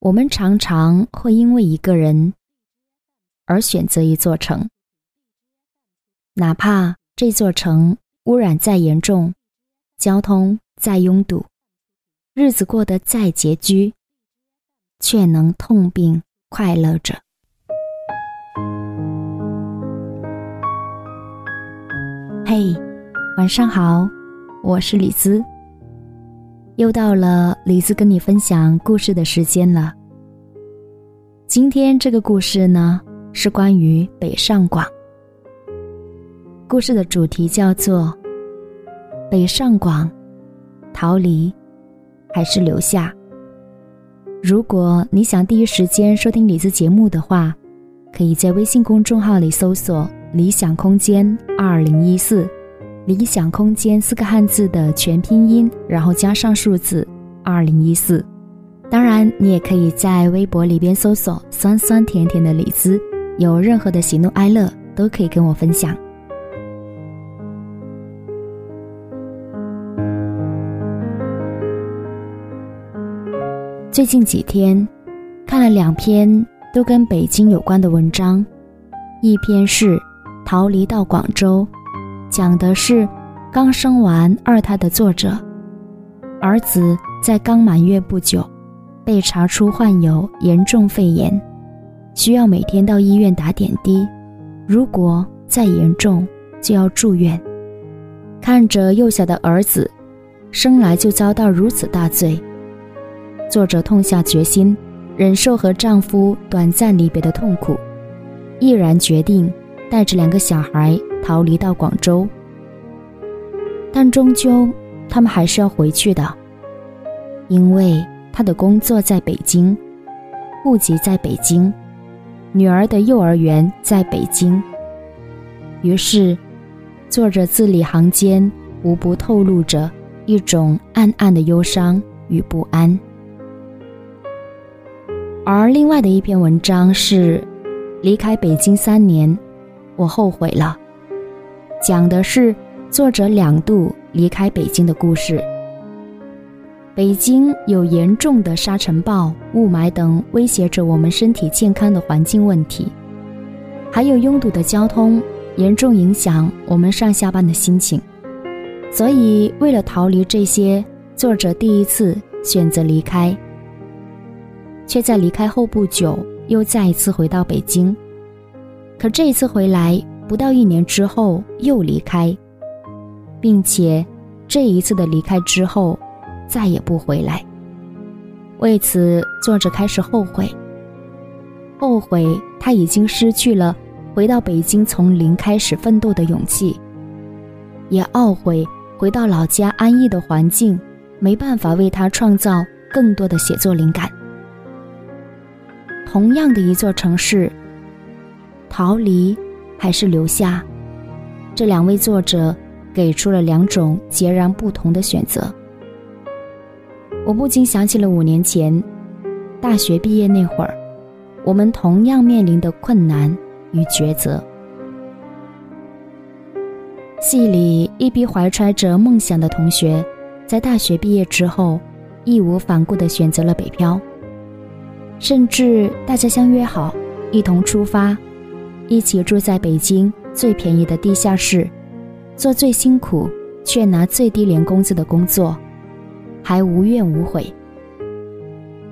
我们常常会因为一个人而选择一座城，哪怕这座城污染再严重，交通再拥堵，日子过得再拮据，却能痛并快乐着。嘿，晚上好，我是李子。又到了李子跟你分享故事的时间了。今天这个故事呢，是关于北上广。故事的主题叫做“北上广，逃离还是留下？”如果你想第一时间收听李子节目的话，可以在微信公众号里搜索“理想空间二零一四”。理想空间四个汉字的全拼音，然后加上数字二零一四。当然，你也可以在微博里边搜索“酸酸甜甜的李子”，有任何的喜怒哀乐都可以跟我分享。最近几天，看了两篇都跟北京有关的文章，一篇是逃离到广州。讲的是刚生完二胎的作者，儿子在刚满月不久，被查出患有严重肺炎，需要每天到医院打点滴，如果再严重就要住院。看着幼小的儿子，生来就遭到如此大罪，作者痛下决心，忍受和丈夫短暂离别的痛苦，毅然决定带着两个小孩。逃离到广州，但终究他们还是要回去的，因为他的工作在北京，户籍在北京，女儿的幼儿园在北京。于是，作者字里行间无不透露着一种暗暗的忧伤与不安。而另外的一篇文章是：离开北京三年，我后悔了。讲的是作者两度离开北京的故事。北京有严重的沙尘暴、雾霾等威胁着我们身体健康的环境问题，还有拥堵的交通，严重影响我们上下班的心情。所以，为了逃离这些，作者第一次选择离开，却在离开后不久又再一次回到北京。可这一次回来。不到一年之后又离开，并且这一次的离开之后再也不回来。为此，作者开始后悔，后悔他已经失去了回到北京从零开始奋斗的勇气，也懊悔回到老家安逸的环境没办法为他创造更多的写作灵感。同样的一座城市，逃离。还是留下，这两位作者给出了两种截然不同的选择。我不禁想起了五年前，大学毕业那会儿，我们同样面临的困难与抉择。戏里一批怀揣着梦想的同学，在大学毕业之后，义无反顾地选择了北漂，甚至大家相约好一同出发。一起住在北京最便宜的地下室，做最辛苦却拿最低廉工资的工作，还无怨无悔。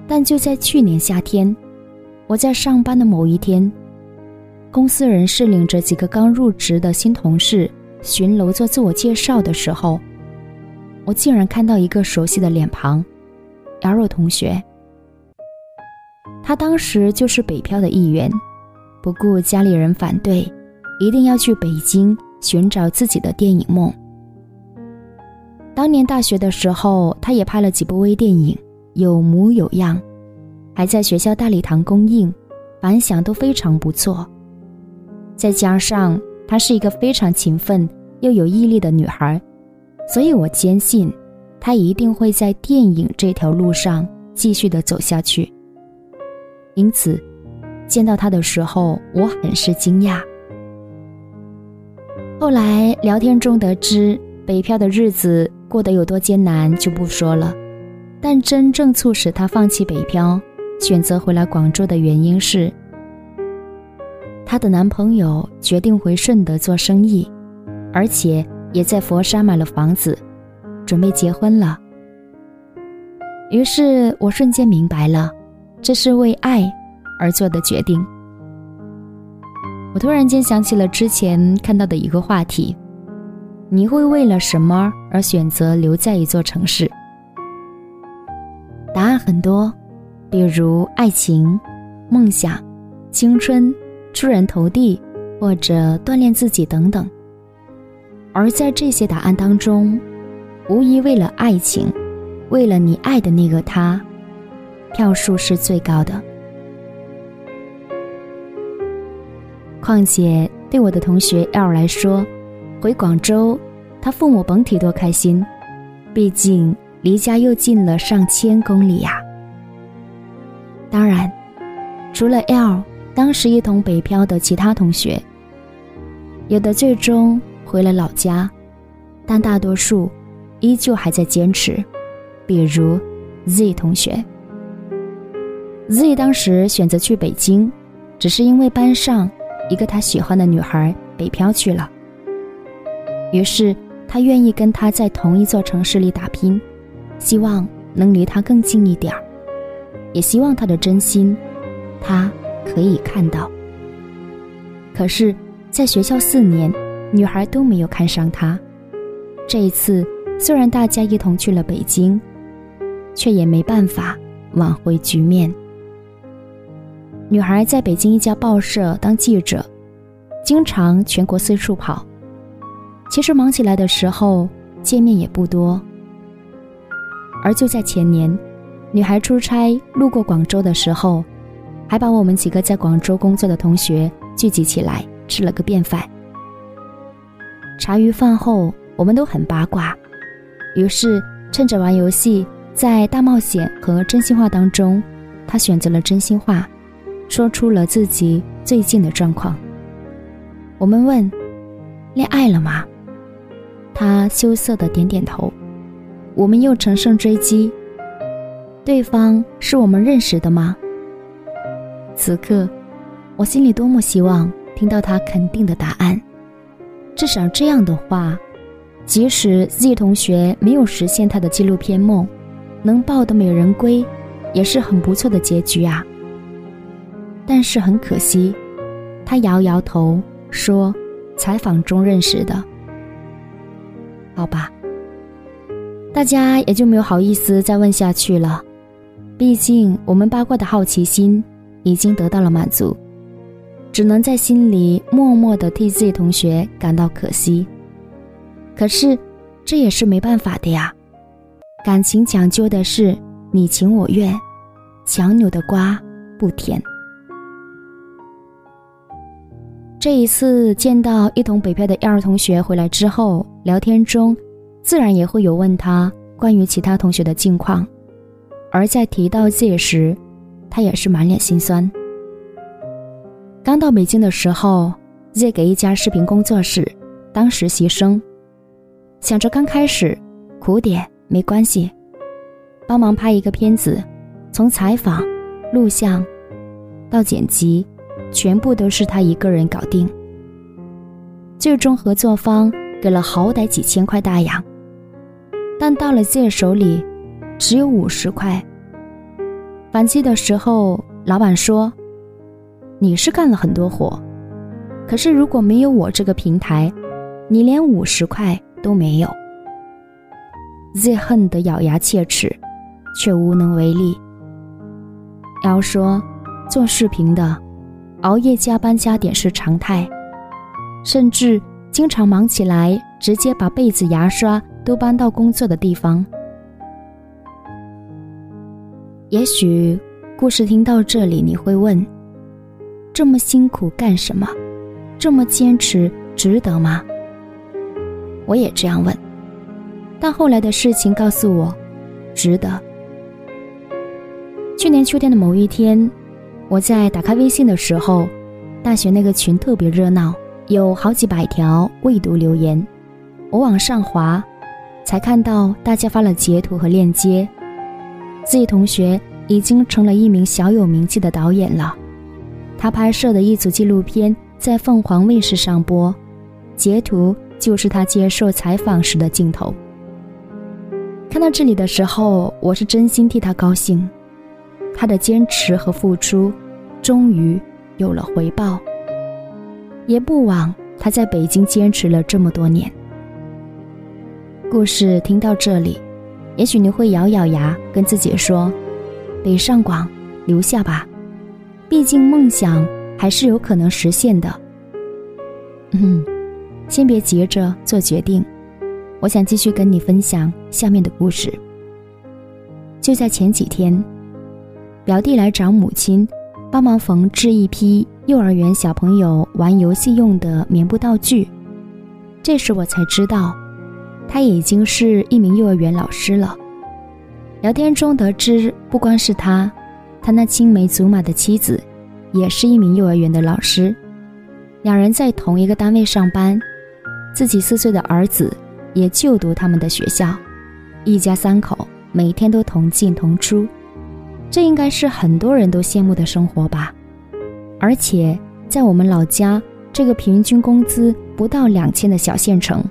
但就在去年夏天，我在上班的某一天，公司人事领着几个刚入职的新同事巡楼做自我介绍的时候，我竟然看到一个熟悉的脸庞，姚若同学。他当时就是北漂的一员。不顾家里人反对，一定要去北京寻找自己的电影梦。当年大学的时候，他也拍了几部微电影，有模有样，还在学校大礼堂公映，反响都非常不错。再加上她是一个非常勤奋又有毅力的女孩，所以我坚信，她一定会在电影这条路上继续的走下去。因此。见到他的时候，我很是惊讶。后来聊天中得知，北漂的日子过得有多艰难就不说了，但真正促使他放弃北漂，选择回来广州的原因是，她的男朋友决定回顺德做生意，而且也在佛山买了房子，准备结婚了。于是我瞬间明白了，这是为爱而做的决定。我突然间想起了之前看到的一个话题：你会为了什么而选择留在一座城市？答案很多，比如爱情、梦想、青春、出人头地，或者锻炼自己等等。而在这些答案当中，无疑为了爱情。为了你爱的那个他，票数是最高的。况且对我的同学 L 来说，回广州，他父母甭提多开心，毕竟离家又近了上千公里呀。当然，除了 L，当时一同北漂的其他同学，有的最终回了老家，但大多数依旧还在坚持。比如，Z 同学，Z 当时选择去北京，只是因为班上一个他喜欢的女孩北漂去了，于是他愿意跟他在同一座城市里打拼，希望能离他更近一点儿，也希望他的真心，他可以看到。可是，在学校四年，女孩都没有看上他。这一次，虽然大家一同去了北京。却也没办法挽回局面。女孩在北京一家报社当记者，经常全国四处跑。其实忙起来的时候见面也不多。而就在前年，女孩出差路过广州的时候，还把我们几个在广州工作的同学聚集起来吃了个便饭。茶余饭后，我们都很八卦，于是趁着玩游戏。在大冒险和真心话当中，他选择了真心话，说出了自己最近的状况。我们问：“恋爱了吗？”他羞涩的点点头。我们又乘胜追击：“对方是我们认识的吗？”此刻，我心里多么希望听到他肯定的答案。至少这样的话，即使 Z 同学没有实现他的纪录片梦。能抱得美人归，也是很不错的结局啊。但是很可惜，他摇摇头说：“采访中认识的。”好吧，大家也就没有好意思再问下去了。毕竟我们八卦的好奇心已经得到了满足，只能在心里默默的替自己同学感到可惜。可是，这也是没办法的呀。感情讲究的是你情我愿，强扭的瓜不甜。这一次见到一同北漂的一二同学回来之后，聊天中自然也会有问他关于其他同学的近况，而在提到 Z 时，他也是满脸心酸。刚到北京的时候，Z 给一家视频工作室当实习生，想着刚开始苦点。没关系，帮忙拍一个片子，从采访、录像到剪辑，全部都是他一个人搞定。最终合作方给了好歹几千块大洋，但到了 Z 手里，只有五十块。反击的时候，老板说：“你是干了很多活，可是如果没有我这个平台，你连五十块都没有。” Z 恨得咬牙切齿，却无能为力。L 说：“做视频的，熬夜加班加点是常态，甚至经常忙起来，直接把被子、牙刷都搬到工作的地方。”也许故事听到这里，你会问：这么辛苦干什么？这么坚持值得吗？我也这样问。但后来的事情告诉我，值得。去年秋天的某一天，我在打开微信的时候，大学那个群特别热闹，有好几百条未读留言。我往上滑，才看到大家发了截图和链接。自己同学已经成了一名小有名气的导演了。他拍摄的一组纪录片在凤凰卫视上播，截图就是他接受采访时的镜头。看到这里的时候，我是真心替他高兴，他的坚持和付出，终于有了回报。也不枉他在北京坚持了这么多年。故事听到这里，也许你会咬咬牙跟自己说：“北上广，留下吧，毕竟梦想还是有可能实现的。”嗯，先别急着做决定。我想继续跟你分享下面的故事。就在前几天，表弟来找母亲，帮忙缝制一批幼儿园小朋友玩游戏用的棉布道具。这时我才知道，他已经是一名幼儿园老师了。聊天中得知，不光是他，他那青梅竹马的妻子，也是一名幼儿园的老师。两人在同一个单位上班，自己四岁的儿子。也就读他们的学校，一家三口每天都同进同出，这应该是很多人都羡慕的生活吧。而且在我们老家这个平均工资不到两千的小县城，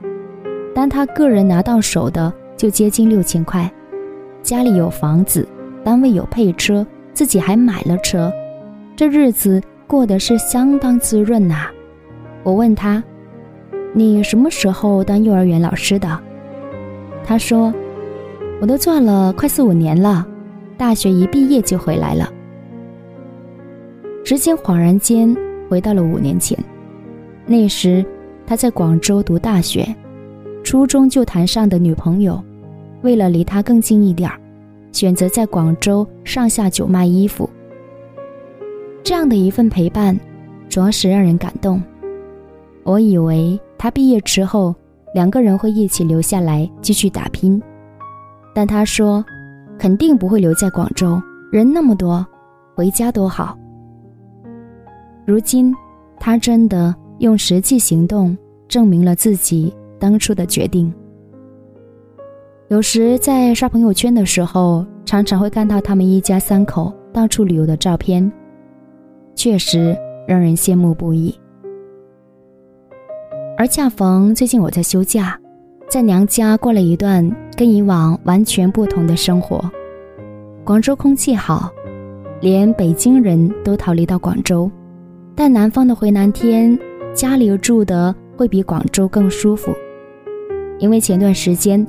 当他个人拿到手的就接近六千块，家里有房子，单位有配车，自己还买了车，这日子过得是相当滋润呐。我问他。你什么时候当幼儿园老师的？他说：“我都做了快四五年了，大学一毕业就回来了。”时间恍然间回到了五年前，那时他在广州读大学，初中就谈上的女朋友，为了离他更近一点儿，选择在广州上下九卖衣服。这样的一份陪伴，着实让人感动。我以为。他毕业之后，两个人会一起留下来继续打拼，但他说，肯定不会留在广州，人那么多，回家多好。如今，他真的用实际行动证明了自己当初的决定。有时在刷朋友圈的时候，常常会看到他们一家三口到处旅游的照片，确实让人羡慕不已。而恰逢最近我在休假，在娘家过了一段跟以往完全不同的生活。广州空气好，连北京人都逃离到广州，但南方的回南天，家里住的会比广州更舒服。因为前段时间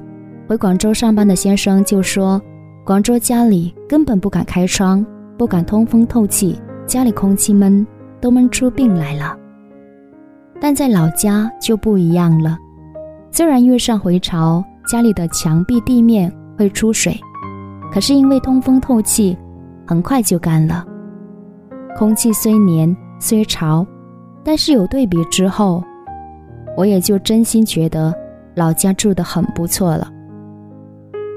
回广州上班的先生就说，广州家里根本不敢开窗，不敢通风透气，家里空气闷，都闷出病来了。但在老家就不一样了，虽然遇上回潮，家里的墙壁、地面会出水，可是因为通风透气，很快就干了。空气虽黏虽潮，但是有对比之后，我也就真心觉得老家住得很不错了。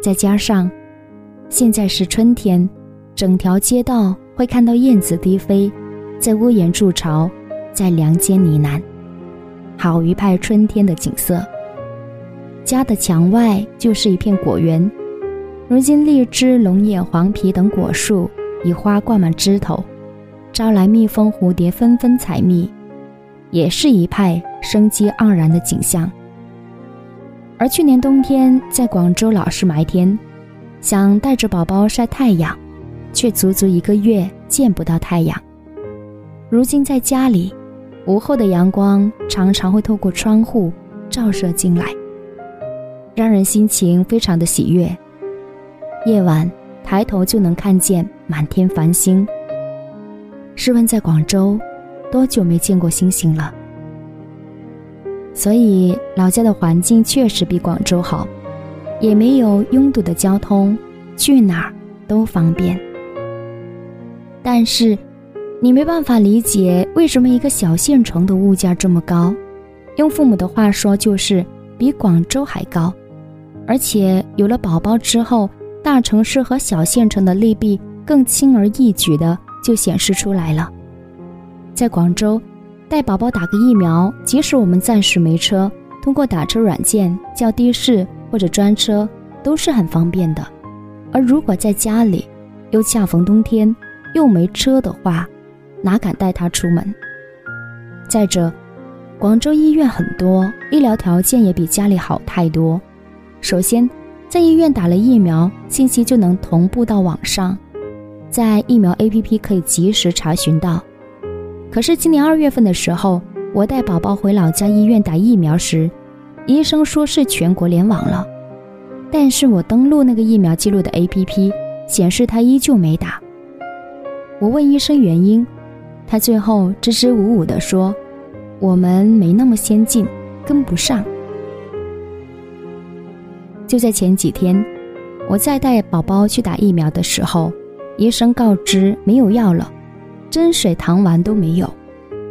再加上现在是春天，整条街道会看到燕子低飞，在屋檐筑巢，在梁间呢喃。好一派春天的景色。家的墙外就是一片果园，如今荔枝、龙眼、黄皮等果树已花挂满枝头，招来蜜蜂、蝴蝶纷纷采蜜，也是一派生机盎然的景象。而去年冬天在广州老是埋天，想带着宝宝晒太阳，却足足一个月见不到太阳。如今在家里。午后的阳光常常会透过窗户照射进来，让人心情非常的喜悦。夜晚抬头就能看见满天繁星。试问在广州，多久没见过星星了？所以老家的环境确实比广州好，也没有拥堵的交通，去哪儿都方便。但是。你没办法理解为什么一个小县城的物价这么高，用父母的话说就是比广州还高，而且有了宝宝之后，大城市和小县城的利弊更轻而易举的就显示出来了。在广州，带宝宝打个疫苗，即使我们暂时没车，通过打车软件叫的士或者专车都是很方便的，而如果在家里，又恰逢冬天，又没车的话，哪敢带他出门？再者，广州医院很多，医疗条件也比家里好太多。首先，在医院打了疫苗，信息就能同步到网上，在疫苗 APP 可以及时查询到。可是今年二月份的时候，我带宝宝回老家医院打疫苗时，医生说是全国联网了，但是我登录那个疫苗记录的 APP，显示他依旧没打。我问医生原因，他最后支支吾吾地说：“我们没那么先进，跟不上。”就在前几天，我在带宝宝去打疫苗的时候，医生告知没有药了。针水糖丸都没有，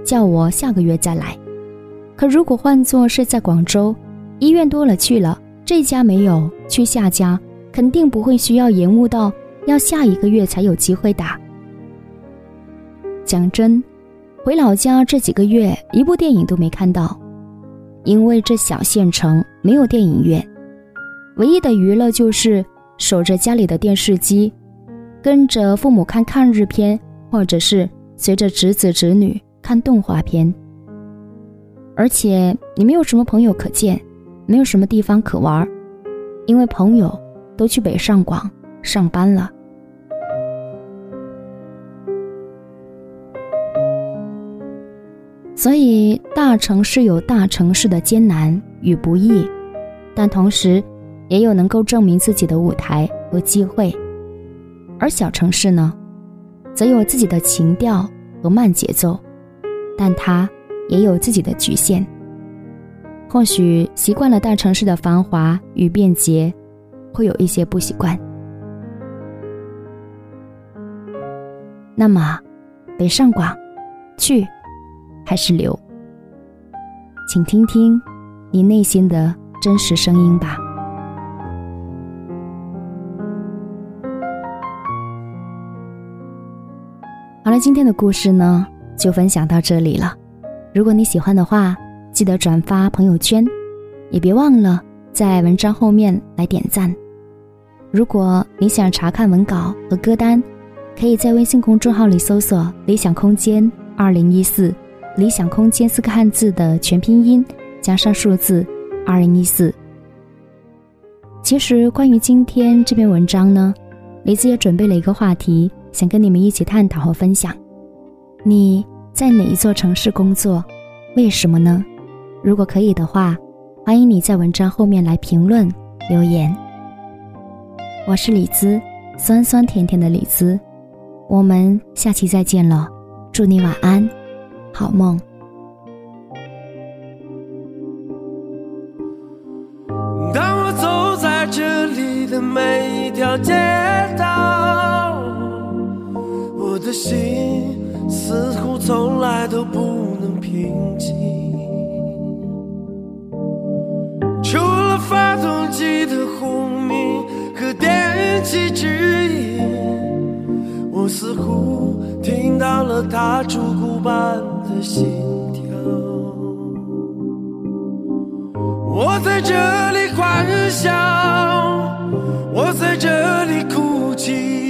叫我下个月再来。可如果换作是在广州，医院多了去了，这家没有，去下家肯定不会需要延误到要下一个月才有机会打。讲真，回老家这几个月一部电影都没看到，因为这小县城没有电影院，唯一的娱乐就是守着家里的电视机，跟着父母看抗日片。或者是随着侄子侄女看动画片，而且你没有什么朋友可见，没有什么地方可玩，因为朋友都去北上广上班了。所以大城市有大城市的艰难与不易，但同时也有能够证明自己的舞台和机会，而小城市呢？则有自己的情调和慢节奏，但它也有自己的局限。或许习惯了大城市的繁华与便捷，会有一些不习惯。那么，北上广，去还是留？请听听你内心的真实声音吧。今天的故事呢，就分享到这里了。如果你喜欢的话，记得转发朋友圈，也别忘了在文章后面来点赞。如果你想查看文稿和歌单，可以在微信公众号里搜索“理想空间二零一四”，“理想空间”四个汉字的全拼音加上数字二零一四。其实，关于今天这篇文章呢，李子也准备了一个话题。想跟你们一起探讨和分享，你在哪一座城市工作？为什么呢？如果可以的话，欢迎你在文章后面来评论留言。我是李子，酸酸甜甜的李子，我们下期再见了，祝你晚安，好梦。心似乎从来都不能平静，除了发动机的轰鸣和电气指引，我似乎听到了它烛鼓般的心跳。我在这里欢笑，我在这里哭泣。